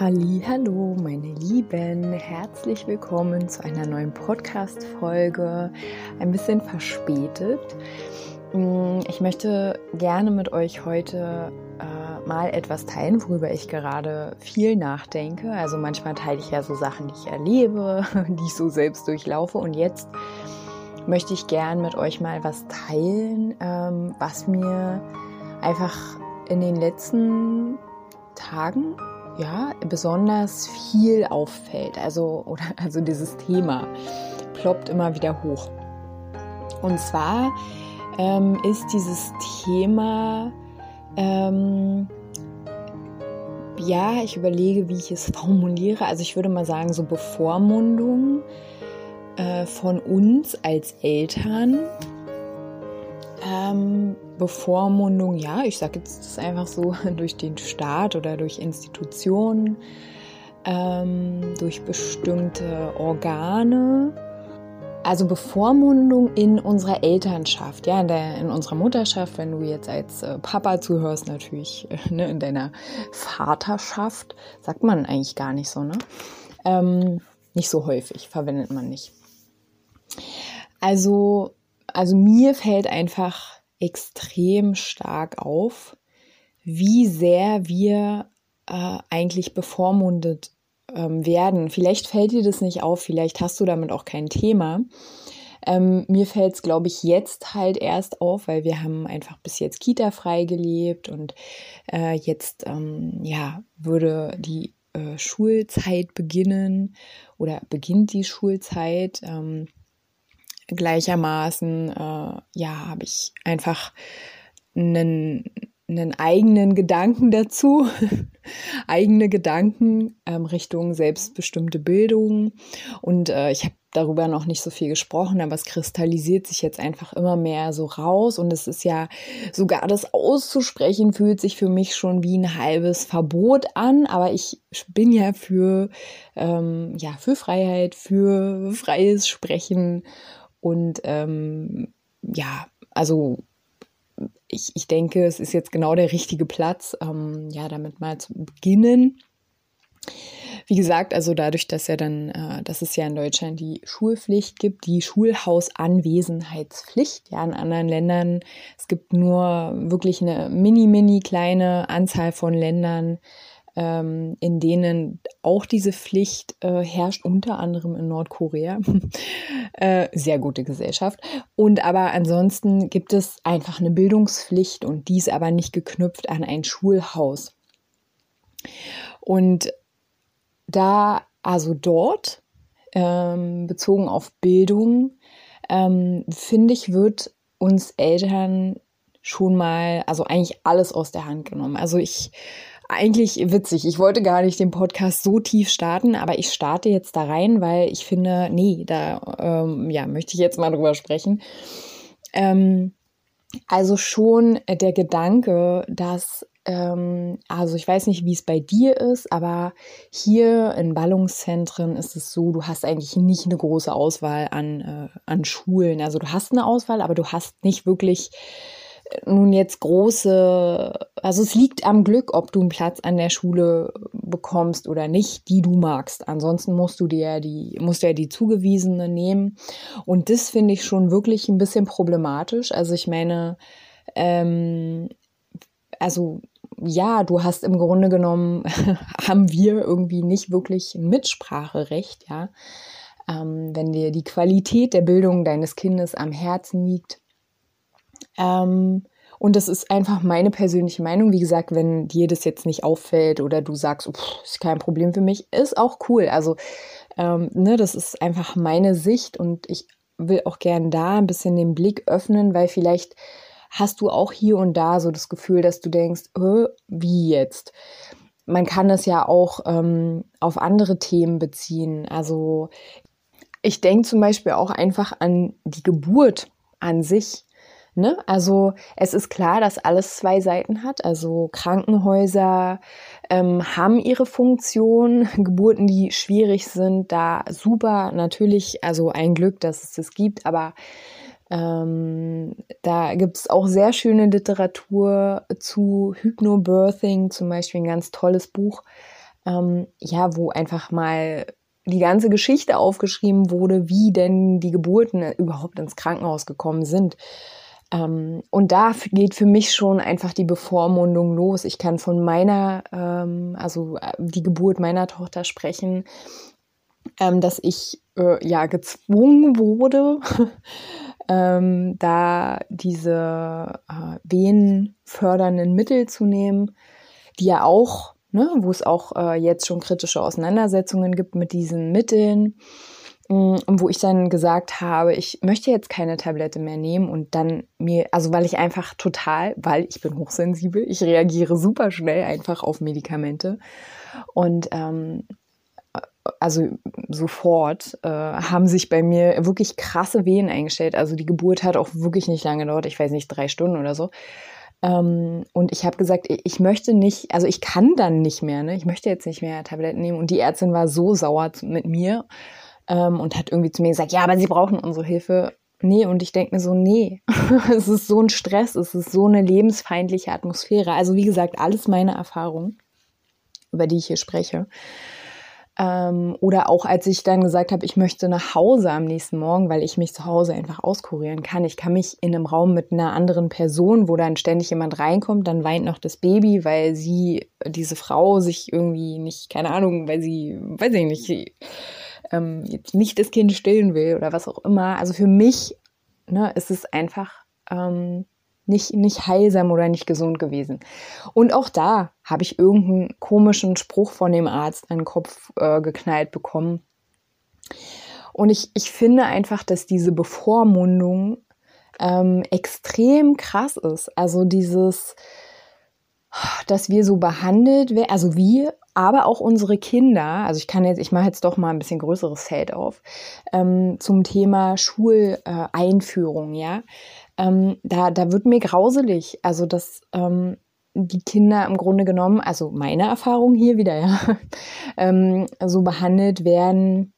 Hallo, meine Lieben, herzlich willkommen zu einer neuen Podcast Folge. Ein bisschen verspätet. Mm, ich möchte gerne mit euch heute äh, mal etwas teilen, worüber ich gerade viel nachdenke. Also manchmal teile ich ja so Sachen, die ich erlebe, die ich so selbst durchlaufe und jetzt möchte ich gern mit euch mal was teilen, ähm, was mir einfach in den letzten Tagen ja, besonders viel auffällt. Also, oder, also dieses Thema ploppt immer wieder hoch. Und zwar ähm, ist dieses Thema, ähm, ja, ich überlege, wie ich es formuliere. Also ich würde mal sagen, so Bevormundung äh, von uns als Eltern ähm, Bevormundung, ja, ich sage jetzt das einfach so, durch den Staat oder durch Institutionen, ähm, durch bestimmte Organe. Also Bevormundung in unserer Elternschaft, ja, in, der, in unserer Mutterschaft, wenn du jetzt als äh, Papa zuhörst, natürlich ne, in deiner Vaterschaft, sagt man eigentlich gar nicht so, ne? Ähm, nicht so häufig, verwendet man nicht. Also also mir fällt einfach extrem stark auf, wie sehr wir äh, eigentlich bevormundet ähm, werden. Vielleicht fällt dir das nicht auf, vielleicht hast du damit auch kein Thema. Ähm, mir fällt es, glaube ich, jetzt halt erst auf, weil wir haben einfach bis jetzt Kita frei gelebt und äh, jetzt ähm, ja würde die äh, Schulzeit beginnen oder beginnt die Schulzeit. Ähm, gleichermaßen, äh, ja, habe ich einfach einen, einen eigenen Gedanken dazu, eigene Gedanken ähm, Richtung selbstbestimmte Bildung. Und äh, ich habe darüber noch nicht so viel gesprochen, aber es kristallisiert sich jetzt einfach immer mehr so raus und es ist ja sogar das auszusprechen fühlt sich für mich schon wie ein halbes Verbot an, aber ich bin ja für ähm, ja für Freiheit, für freies Sprechen und ähm, ja, also ich, ich denke, es ist jetzt genau der richtige Platz, ähm, ja, damit mal zu beginnen. Wie gesagt, also dadurch, dass ja dann, äh, dass es ja in Deutschland die Schulpflicht gibt, die Schulhausanwesenheitspflicht, ja, in anderen Ländern, es gibt nur wirklich eine mini, mini kleine Anzahl von Ländern, ähm, in denen auch diese Pflicht äh, herrscht, unter anderem in Nordkorea. äh, sehr gute Gesellschaft. Und aber ansonsten gibt es einfach eine Bildungspflicht und dies aber nicht geknüpft an ein Schulhaus. Und da, also dort, ähm, bezogen auf Bildung, ähm, finde ich, wird uns Eltern schon mal, also eigentlich alles aus der Hand genommen. Also ich eigentlich witzig. Ich wollte gar nicht den Podcast so tief starten, aber ich starte jetzt da rein, weil ich finde, nee, da ähm, ja, möchte ich jetzt mal drüber sprechen. Ähm, also schon der Gedanke, dass, ähm, also ich weiß nicht, wie es bei dir ist, aber hier in Ballungszentren ist es so, du hast eigentlich nicht eine große Auswahl an, äh, an Schulen. Also du hast eine Auswahl, aber du hast nicht wirklich nun jetzt große, also es liegt am Glück, ob du einen Platz an der Schule bekommst oder nicht, die du magst. Ansonsten musst du dir die, musst du ja die zugewiesene nehmen. Und das finde ich schon wirklich ein bisschen problematisch. Also ich meine, ähm, also ja, du hast im Grunde genommen, haben wir irgendwie nicht wirklich ein Mitspracherecht, ja. Ähm, wenn dir die Qualität der Bildung deines Kindes am Herzen liegt, ähm, und das ist einfach meine persönliche Meinung. Wie gesagt, wenn dir das jetzt nicht auffällt oder du sagst, ist kein Problem für mich, ist auch cool. Also, ähm, ne, das ist einfach meine Sicht und ich will auch gern da ein bisschen den Blick öffnen, weil vielleicht hast du auch hier und da so das Gefühl, dass du denkst, wie jetzt? man kann es ja auch ähm, auf andere Themen beziehen. Also ich denke zum Beispiel auch einfach an die Geburt an sich. Ne? Also es ist klar, dass alles zwei Seiten hat. Also Krankenhäuser ähm, haben ihre Funktion, Geburten, die schwierig sind, da super natürlich, also ein Glück, dass es das gibt, aber ähm, da gibt es auch sehr schöne Literatur zu Hypnobirthing, zum Beispiel ein ganz tolles Buch, ähm, ja, wo einfach mal die ganze Geschichte aufgeschrieben wurde, wie denn die Geburten überhaupt ins Krankenhaus gekommen sind. Ähm, und da geht für mich schon einfach die Bevormundung los. Ich kann von meiner, ähm, also äh, die Geburt meiner Tochter sprechen, ähm, dass ich äh, ja gezwungen wurde, ähm, da diese äh, venenfördernden Mittel zu nehmen, die ja auch, ne, wo es auch äh, jetzt schon kritische Auseinandersetzungen gibt mit diesen Mitteln. Mm, wo ich dann gesagt habe, ich möchte jetzt keine Tablette mehr nehmen und dann mir, also weil ich einfach total, weil ich bin hochsensibel, ich reagiere super schnell einfach auf Medikamente und ähm, also sofort äh, haben sich bei mir wirklich krasse Wehen eingestellt. Also die Geburt hat auch wirklich nicht lange gedauert, ich weiß nicht, drei Stunden oder so. Ähm, und ich habe gesagt, ich möchte nicht, also ich kann dann nicht mehr, ne? ich möchte jetzt nicht mehr Tabletten nehmen. Und die Ärztin war so sauer mit mir ähm, und hat irgendwie zu mir gesagt, ja, aber Sie brauchen unsere Hilfe. Nee, und ich denke mir so, nee, es ist so ein Stress, es ist so eine lebensfeindliche Atmosphäre. Also wie gesagt, alles meine Erfahrungen, über die ich hier spreche. Ähm, oder auch als ich dann gesagt habe, ich möchte nach Hause am nächsten Morgen, weil ich mich zu Hause einfach auskurieren kann. Ich kann mich in einem Raum mit einer anderen Person, wo dann ständig jemand reinkommt, dann weint noch das Baby, weil sie, diese Frau sich irgendwie nicht, keine Ahnung, weil sie, weiß ich nicht, sie, ähm, jetzt nicht das Kind stillen will oder was auch immer. Also für mich ne, ist es einfach ähm, nicht, nicht heilsam oder nicht gesund gewesen. Und auch da habe ich irgendeinen komischen Spruch von dem Arzt an den Kopf äh, geknallt bekommen. Und ich, ich finde einfach, dass diese Bevormundung ähm, extrem krass ist. Also dieses, dass wir so behandelt werden, also wir, aber auch unsere Kinder, also ich kann jetzt, ich mache jetzt doch mal ein bisschen größeres Feld auf, ähm, zum Thema Schuleinführung, ja ähm, da, da wird mir grauselig. Also, dass ähm, die Kinder im Grunde genommen, also meine Erfahrung hier wieder, ja, ähm, so behandelt werden,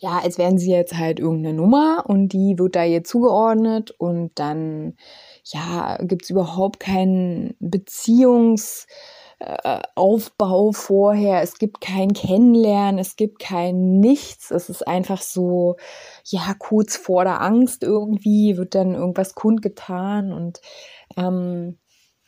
ja, als wären sie jetzt halt irgendeine Nummer und die wird da ihr zugeordnet und dann, ja, gibt's überhaupt keinen Beziehungs- äh, Aufbau vorher, es gibt kein Kennenlernen, es gibt kein Nichts, es ist einfach so, ja, kurz vor der Angst irgendwie wird dann irgendwas kundgetan und ähm,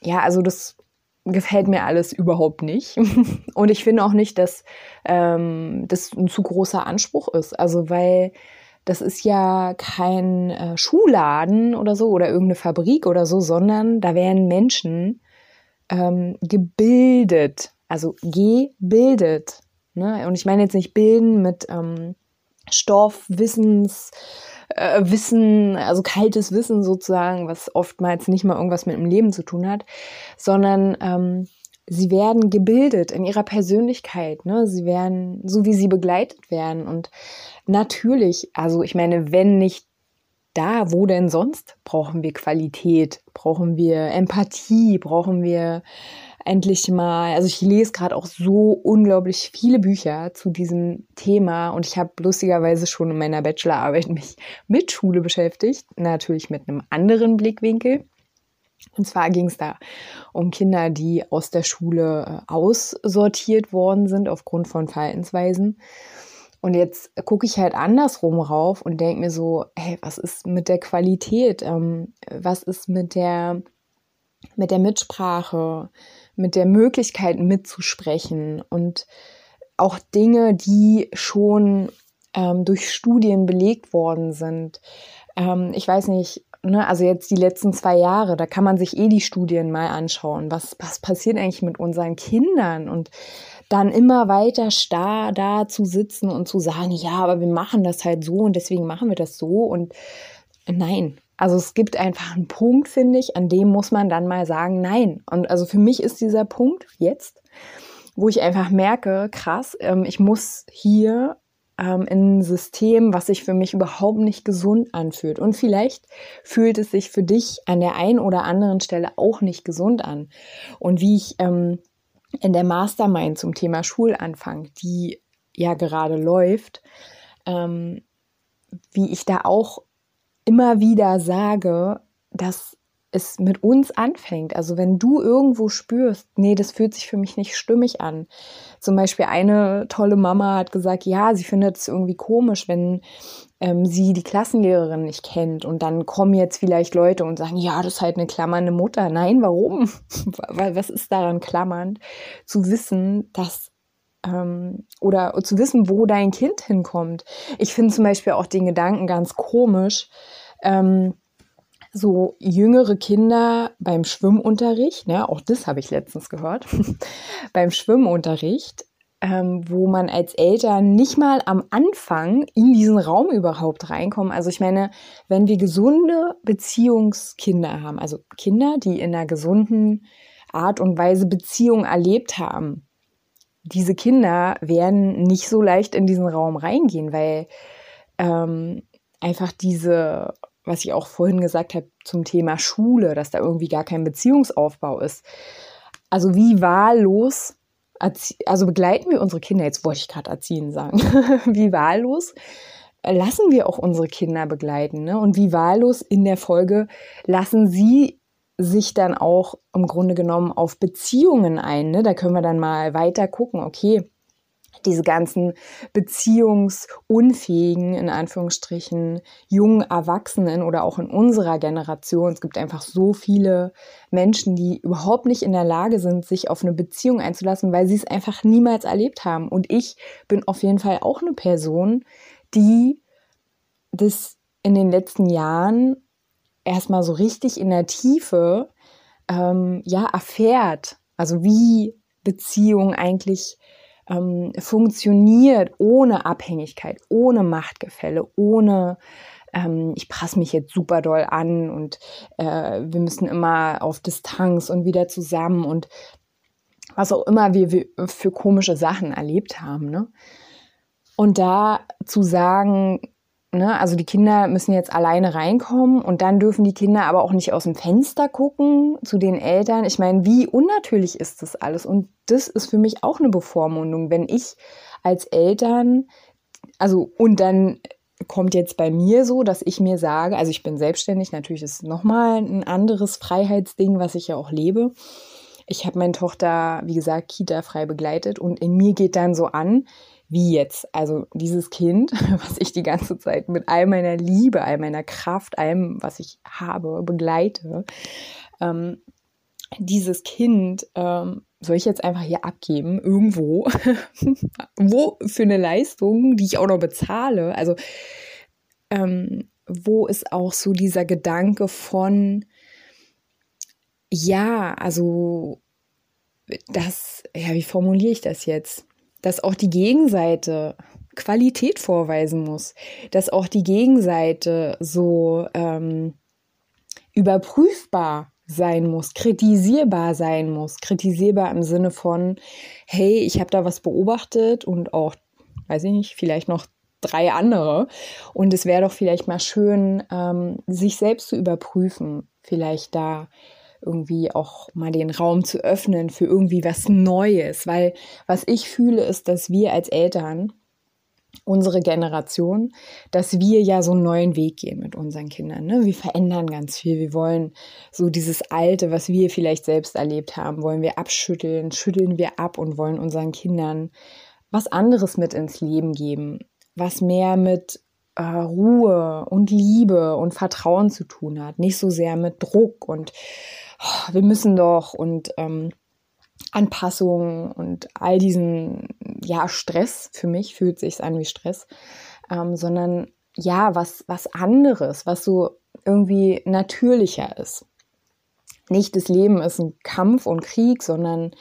ja, also das gefällt mir alles überhaupt nicht. und ich finde auch nicht, dass ähm, das ein zu großer Anspruch ist. Also weil das ist ja kein äh, Schuhladen oder so oder irgendeine Fabrik oder so, sondern da werden Menschen ähm, gebildet, also gebildet. Ne? Und ich meine jetzt nicht bilden mit ähm, Stoff, Wissens, äh, Wissen, also kaltes Wissen sozusagen, was oftmals nicht mal irgendwas mit dem Leben zu tun hat, sondern ähm, sie werden gebildet in ihrer Persönlichkeit, ne? Sie werden, so wie sie begleitet werden. Und natürlich, also ich meine, wenn nicht da, wo denn sonst brauchen wir Qualität, brauchen wir Empathie, brauchen wir endlich mal, also ich lese gerade auch so unglaublich viele Bücher zu diesem Thema und ich habe lustigerweise schon in meiner Bachelorarbeit mich mit Schule beschäftigt, natürlich mit einem anderen Blickwinkel. Und zwar ging es da um Kinder, die aus der Schule äh, aussortiert worden sind aufgrund von Verhaltensweisen. Und jetzt gucke ich halt andersrum rauf und denke mir so, hey, was ist mit der Qualität? Ähm, was ist mit der, mit der Mitsprache, mit der Möglichkeit mitzusprechen und auch Dinge, die schon ähm, durch Studien belegt worden sind. Ähm, ich weiß nicht, ne, also jetzt die letzten zwei Jahre, da kann man sich eh die Studien mal anschauen. Was, was passiert eigentlich mit unseren Kindern? Und dann immer weiter starr da zu sitzen und zu sagen, ja, aber wir machen das halt so und deswegen machen wir das so und nein. Also es gibt einfach einen Punkt, finde ich, an dem muss man dann mal sagen, nein. Und also für mich ist dieser Punkt jetzt, wo ich einfach merke, krass, ähm, ich muss hier ähm, in ein System, was sich für mich überhaupt nicht gesund anfühlt. Und vielleicht fühlt es sich für dich an der einen oder anderen Stelle auch nicht gesund an. Und wie ich ähm, in der Mastermind zum Thema Schulanfang, die ja gerade läuft, ähm, wie ich da auch immer wieder sage, dass es mit uns anfängt. Also wenn du irgendwo spürst, nee, das fühlt sich für mich nicht stimmig an. Zum Beispiel eine tolle Mama hat gesagt, ja, sie findet es irgendwie komisch, wenn ähm, sie die Klassenlehrerin nicht kennt und dann kommen jetzt vielleicht Leute und sagen, ja, das ist halt eine klammernde Mutter. Nein, warum? Was ist daran klammernd? Zu wissen, dass ähm, oder zu wissen, wo dein Kind hinkommt. Ich finde zum Beispiel auch den Gedanken ganz komisch. Ähm, so jüngere Kinder beim Schwimmunterricht, ne, auch das habe ich letztens gehört, beim Schwimmunterricht, ähm, wo man als Eltern nicht mal am Anfang in diesen Raum überhaupt reinkommen. Also ich meine, wenn wir gesunde Beziehungskinder haben, also Kinder, die in einer gesunden Art und Weise Beziehung erlebt haben, diese Kinder werden nicht so leicht in diesen Raum reingehen, weil ähm, einfach diese was ich auch vorhin gesagt habe zum Thema Schule, dass da irgendwie gar kein Beziehungsaufbau ist. Also wie wahllos, also begleiten wir unsere Kinder, jetzt wollte ich gerade erziehen sagen, wie wahllos lassen wir auch unsere Kinder begleiten. Ne? Und wie wahllos in der Folge lassen sie sich dann auch im Grunde genommen auf Beziehungen ein. Ne? Da können wir dann mal weiter gucken, okay, diese ganzen beziehungsunfähigen, in Anführungsstrichen, jungen Erwachsenen oder auch in unserer Generation. Es gibt einfach so viele Menschen, die überhaupt nicht in der Lage sind, sich auf eine Beziehung einzulassen, weil sie es einfach niemals erlebt haben. Und ich bin auf jeden Fall auch eine Person, die das in den letzten Jahren erstmal so richtig in der Tiefe ähm, ja erfährt. Also wie Beziehung eigentlich ähm, funktioniert ohne Abhängigkeit, ohne Machtgefälle, ohne ähm, ich passe mich jetzt super doll an und äh, wir müssen immer auf Distanz und wieder zusammen und was auch immer wir, für komische Sachen erlebt haben. Ne? Und da zu sagen, Ne? Also die Kinder müssen jetzt alleine reinkommen und dann dürfen die Kinder aber auch nicht aus dem Fenster gucken zu den Eltern. Ich meine, wie unnatürlich ist das alles? Und das ist für mich auch eine Bevormundung, wenn ich als Eltern, also und dann kommt jetzt bei mir so, dass ich mir sage, also ich bin selbstständig, natürlich ist nochmal ein anderes Freiheitsding, was ich ja auch lebe. Ich habe meine Tochter, wie gesagt, Kita frei begleitet und in mir geht dann so an, wie jetzt? Also dieses Kind, was ich die ganze Zeit mit all meiner Liebe, all meiner Kraft, allem, was ich habe, begleite, ähm, dieses Kind ähm, soll ich jetzt einfach hier abgeben, irgendwo, wo für eine Leistung, die ich auch noch bezahle. Also ähm, wo ist auch so dieser Gedanke von, ja, also das, ja, wie formuliere ich das jetzt? Dass auch die Gegenseite Qualität vorweisen muss, dass auch die Gegenseite so ähm, überprüfbar sein muss, kritisierbar sein muss, kritisierbar im Sinne von, hey, ich habe da was beobachtet und auch, weiß ich nicht, vielleicht noch drei andere. Und es wäre doch vielleicht mal schön, ähm, sich selbst zu überprüfen, vielleicht da irgendwie auch mal den Raum zu öffnen für irgendwie was Neues. Weil was ich fühle, ist, dass wir als Eltern, unsere Generation, dass wir ja so einen neuen Weg gehen mit unseren Kindern. Ne? Wir verändern ganz viel. Wir wollen so dieses Alte, was wir vielleicht selbst erlebt haben, wollen wir abschütteln, schütteln wir ab und wollen unseren Kindern was anderes mit ins Leben geben, was mehr mit äh, Ruhe und Liebe und Vertrauen zu tun hat, nicht so sehr mit Druck und oh, wir müssen doch und ähm, Anpassungen und all diesen, ja, Stress, für mich fühlt sich an wie Stress, ähm, sondern ja, was, was anderes, was so irgendwie natürlicher ist. Nicht das Leben ist ein Kampf und Krieg, sondern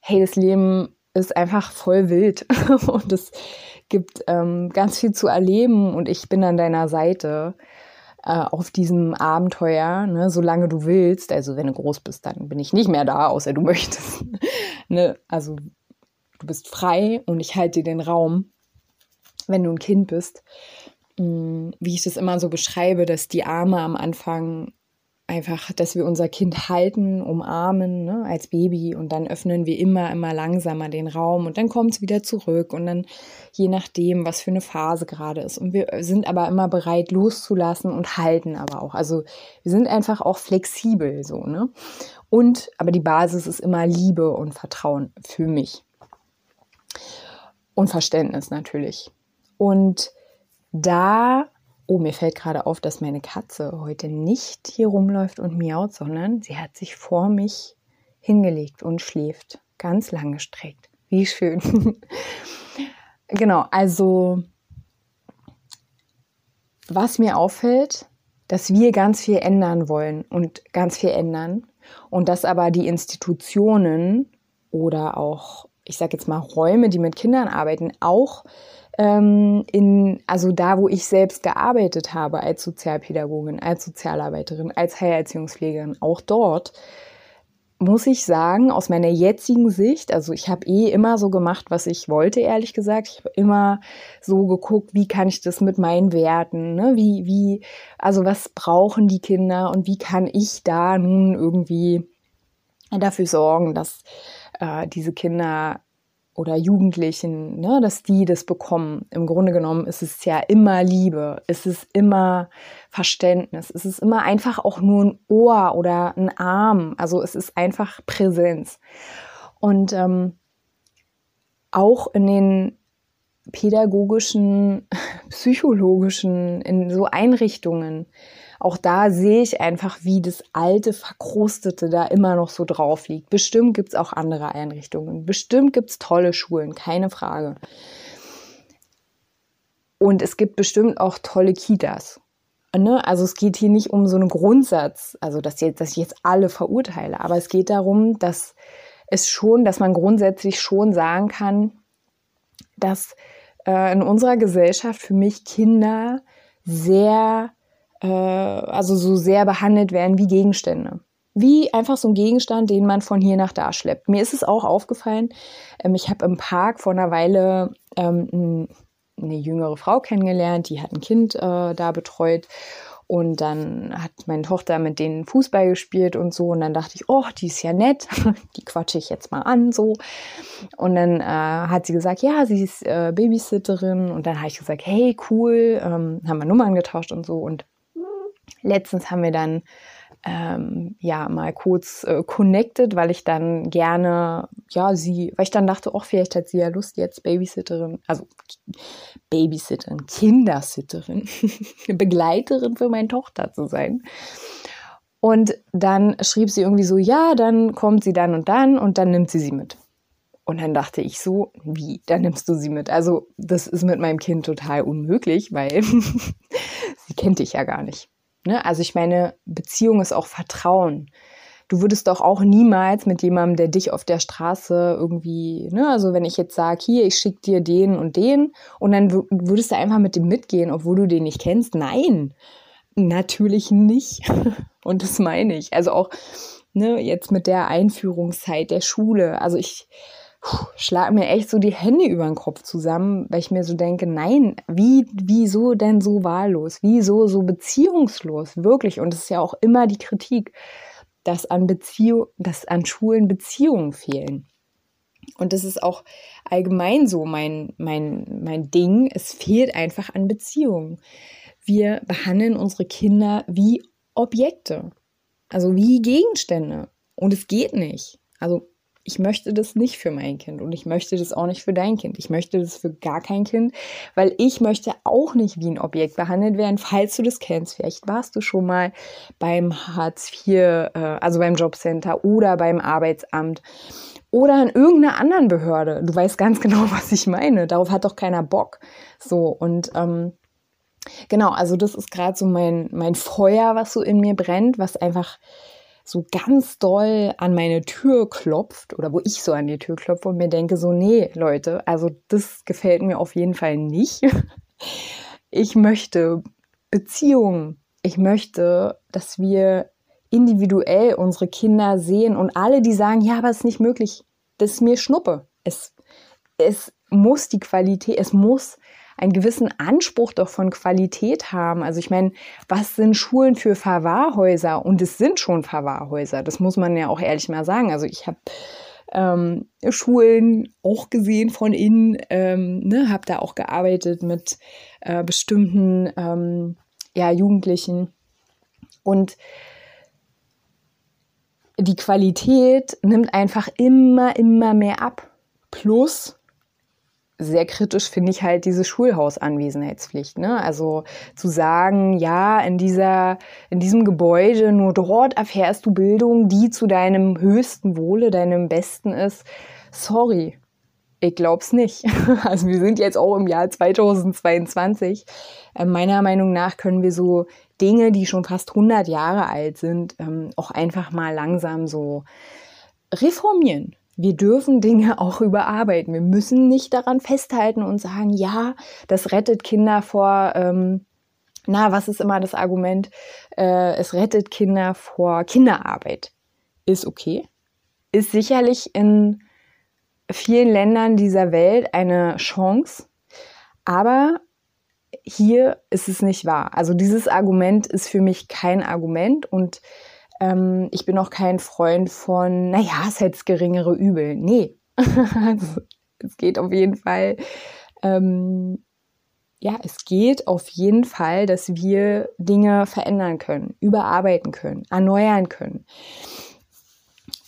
hey, das Leben ist einfach voll wild. Und es gibt ähm, ganz viel zu erleben und ich bin an deiner Seite äh, auf diesem Abenteuer, ne, solange du willst. Also wenn du groß bist, dann bin ich nicht mehr da, außer du möchtest. ne, also du bist frei und ich halte dir den Raum, wenn du ein Kind bist. Mm, wie ich das immer so beschreibe, dass die Arme am Anfang einfach, dass wir unser Kind halten, umarmen ne, als Baby und dann öffnen wir immer, immer langsamer den Raum und dann kommt es wieder zurück und dann je nachdem, was für eine Phase gerade ist. Und wir sind aber immer bereit loszulassen und halten aber auch. Also wir sind einfach auch flexibel so, ne? Und, aber die Basis ist immer Liebe und Vertrauen für mich. Und Verständnis natürlich. Und da Oh, mir fällt gerade auf, dass meine Katze heute nicht hier rumläuft und miaut, sondern sie hat sich vor mich hingelegt und schläft. Ganz lang gestreckt. Wie schön. genau, also was mir auffällt, dass wir ganz viel ändern wollen und ganz viel ändern und dass aber die Institutionen oder auch, ich sage jetzt mal, Räume, die mit Kindern arbeiten, auch ähm, in, also da, wo ich selbst gearbeitet habe als Sozialpädagogin, als Sozialarbeiterin, als Heilerziehungspflegerin, auch dort muss ich sagen, aus meiner jetzigen Sicht, also ich habe eh immer so gemacht, was ich wollte, ehrlich gesagt. Ich habe immer so geguckt, wie kann ich das mit meinen Werten, ne? wie, wie, also was brauchen die Kinder und wie kann ich da nun irgendwie dafür sorgen, dass äh, diese Kinder oder Jugendlichen, ne, dass die das bekommen. Im Grunde genommen ist es ja immer Liebe, ist es immer Verständnis, ist es immer einfach auch nur ein Ohr oder ein Arm. Also es ist einfach Präsenz. Und ähm, auch in den pädagogischen, psychologischen, in so Einrichtungen, auch da sehe ich einfach, wie das alte, verkrustete da immer noch so drauf liegt. Bestimmt gibt es auch andere Einrichtungen. Bestimmt gibt es tolle Schulen, keine Frage. Und es gibt bestimmt auch tolle Kitas. Ne? Also es geht hier nicht um so einen Grundsatz, also dass, jetzt, dass ich jetzt alle verurteile, aber es geht darum, dass es schon, dass man grundsätzlich schon sagen kann, dass äh, in unserer Gesellschaft für mich Kinder sehr äh, also so sehr behandelt werden wie Gegenstände. Wie einfach so ein Gegenstand, den man von hier nach da schleppt. Mir ist es auch aufgefallen, ähm, ich habe im Park vor einer Weile ähm, eine jüngere Frau kennengelernt, die hat ein Kind äh, da betreut. Und dann hat meine Tochter mit denen Fußball gespielt und so. Und dann dachte ich, oh, die ist ja nett. Die quatsche ich jetzt mal an, so. Und dann äh, hat sie gesagt, ja, sie ist äh, Babysitterin. Und dann habe ich gesagt, hey, cool. Ähm, haben wir Nummern getauscht und so. Und Letztens haben wir dann ähm, ja mal kurz äh, connected, weil ich dann gerne, ja, sie, weil ich dann dachte, ach, vielleicht hat sie ja Lust, jetzt Babysitterin, also Babysitterin, Kindersitterin, Begleiterin für meine Tochter zu sein. Und dann schrieb sie irgendwie so, ja, dann kommt sie dann und dann und dann nimmt sie sie mit. Und dann dachte ich so, wie, dann nimmst du sie mit. Also das ist mit meinem Kind total unmöglich, weil sie kennt dich ja gar nicht. Ne? Also ich meine, Beziehung ist auch Vertrauen. Du würdest doch auch niemals mit jemandem, der dich auf der Straße irgendwie, ne, also wenn ich jetzt sage, hier, ich schicke dir den und den und dann würdest du einfach mit dem mitgehen, obwohl du den nicht kennst. Nein, natürlich nicht. und das meine ich. Also auch ne, jetzt mit der Einführungszeit der Schule. Also ich, schlage mir echt so die Hände über den Kopf zusammen, weil ich mir so denke, nein, wie, wieso denn so wahllos? Wieso so beziehungslos? Wirklich. Und es ist ja auch immer die Kritik, dass an Beziehung, dass an Schulen Beziehungen fehlen. Und das ist auch allgemein so mein, mein, mein Ding. Es fehlt einfach an Beziehungen. Wir behandeln unsere Kinder wie Objekte. Also wie Gegenstände. Und es geht nicht. Also ich möchte das nicht für mein Kind und ich möchte das auch nicht für dein Kind. Ich möchte das für gar kein Kind, weil ich möchte auch nicht wie ein Objekt behandelt werden, falls du das kennst. Vielleicht warst du schon mal beim Hartz IV, äh, also beim Jobcenter oder beim Arbeitsamt oder in irgendeiner anderen Behörde. Du weißt ganz genau, was ich meine. Darauf hat doch keiner Bock. So und ähm, genau, also das ist gerade so mein mein Feuer, was so in mir brennt, was einfach so ganz doll an meine Tür klopft oder wo ich so an die Tür klopfe und mir denke so, nee, Leute, also das gefällt mir auf jeden Fall nicht. Ich möchte Beziehungen. Ich möchte, dass wir individuell unsere Kinder sehen und alle, die sagen, ja, aber es ist nicht möglich, das ist mir Schnuppe. Es, es muss die Qualität, es muss einen gewissen Anspruch doch von Qualität haben. Also ich meine, was sind Schulen für Verwahrhäuser? Und es sind schon Verwahrhäuser, das muss man ja auch ehrlich mal sagen. Also ich habe ähm, Schulen auch gesehen von innen, ähm, ne, habe da auch gearbeitet mit äh, bestimmten ähm, ja, Jugendlichen. Und die Qualität nimmt einfach immer, immer mehr ab. Plus, sehr kritisch finde ich halt diese Schulhausanwesenheitspflicht. Ne? Also zu sagen, ja, in dieser, in diesem Gebäude, nur dort erfährst du Bildung, die zu deinem höchsten Wohle, deinem Besten ist. Sorry. Ich glaub's nicht. Also wir sind jetzt auch im Jahr 2022. Äh, meiner Meinung nach können wir so Dinge, die schon fast 100 Jahre alt sind, ähm, auch einfach mal langsam so reformieren wir dürfen Dinge auch überarbeiten. Wir müssen nicht daran festhalten und sagen, ja, das rettet Kinder vor, ähm, na, was ist immer das Argument? Äh, es rettet Kinder vor Kinderarbeit. Ist okay. Ist sicherlich in vielen Ländern dieser Welt eine Chance. Aber hier ist es nicht wahr. Also dieses Argument ist für mich kein Argument und ähm, ich bin auch kein Freund von, naja, es hätte geringere Übel. Nee. also, es geht auf jeden Fall, ähm, ja, es geht auf jeden Fall, dass wir Dinge verändern können, überarbeiten können, erneuern können.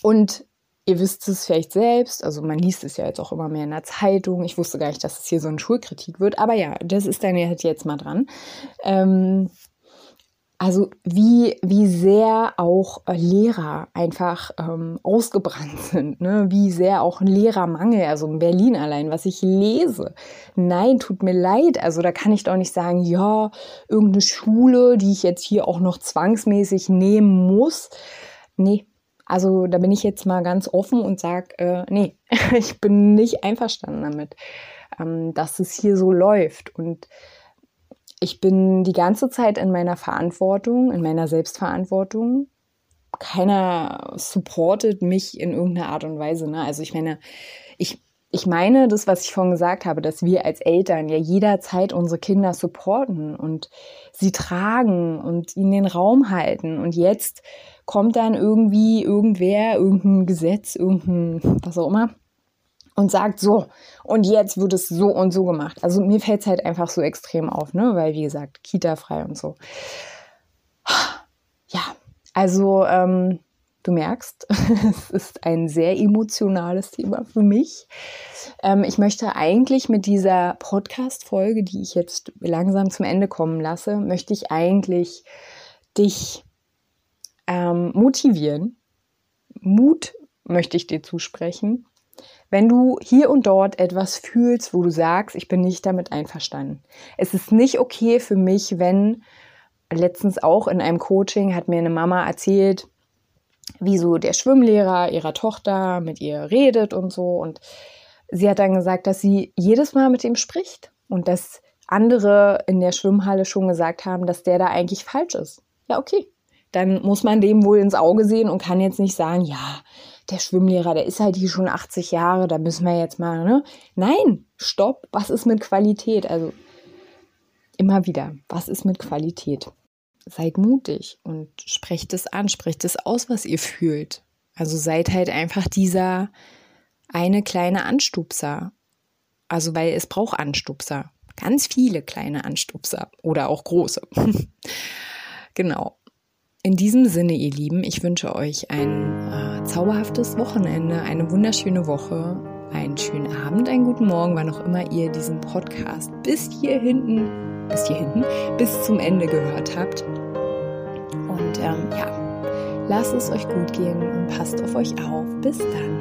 Und ihr wisst es vielleicht selbst, also man liest es ja jetzt auch immer mehr in der Zeitung. Ich wusste gar nicht, dass es hier so eine Schulkritik wird, aber ja, das ist dann jetzt mal dran. Ähm, also wie, wie sehr auch äh, Lehrer einfach ähm, ausgebrannt sind, ne? wie sehr auch ein Lehrermangel, also in Berlin allein, was ich lese. Nein, tut mir leid, also da kann ich doch nicht sagen, ja, irgendeine Schule, die ich jetzt hier auch noch zwangsmäßig nehmen muss. Nee, also da bin ich jetzt mal ganz offen und sage, äh, nee, ich bin nicht einverstanden damit, ähm, dass es hier so läuft. Und ich bin die ganze Zeit in meiner Verantwortung, in meiner Selbstverantwortung. Keiner supportet mich in irgendeiner Art und Weise. Ne? Also ich meine, ich, ich meine das, was ich vorhin gesagt habe, dass wir als Eltern ja jederzeit unsere Kinder supporten und sie tragen und ihnen den Raum halten. Und jetzt kommt dann irgendwie irgendwer, irgendein Gesetz, irgendein, was auch immer, und sagt so, und jetzt wird es so und so gemacht. Also mir fällt es halt einfach so extrem auf, ne? Weil, wie gesagt, Kita frei und so. Ja, also ähm, du merkst, es ist ein sehr emotionales Thema für mich. Ähm, ich möchte eigentlich mit dieser Podcast-Folge, die ich jetzt langsam zum Ende kommen lasse, möchte ich eigentlich dich ähm, motivieren. Mut möchte ich dir zusprechen wenn du hier und dort etwas fühlst, wo du sagst, ich bin nicht damit einverstanden. Es ist nicht okay für mich, wenn letztens auch in einem Coaching hat mir eine Mama erzählt, wie so der Schwimmlehrer ihrer Tochter mit ihr redet und so. Und sie hat dann gesagt, dass sie jedes Mal mit ihm spricht und dass andere in der Schwimmhalle schon gesagt haben, dass der da eigentlich falsch ist. Ja, okay. Dann muss man dem wohl ins Auge sehen und kann jetzt nicht sagen, ja, der Schwimmlehrer, der ist halt hier schon 80 Jahre, da müssen wir jetzt mal, ne? Nein, stopp, was ist mit Qualität? Also immer wieder, was ist mit Qualität? Seid mutig und sprecht es an, sprecht es aus, was ihr fühlt. Also seid halt einfach dieser eine kleine Anstupser. Also weil es braucht Anstupser. Ganz viele kleine Anstupser oder auch große. genau. In diesem Sinne, ihr Lieben, ich wünsche euch ein äh, zauberhaftes Wochenende, eine wunderschöne Woche, einen schönen Abend, einen guten Morgen, wann auch immer ihr diesen Podcast bis hier hinten, bis hier hinten, bis zum Ende gehört habt. Und ähm, ja, lasst es euch gut gehen und passt auf euch auf. Bis dann.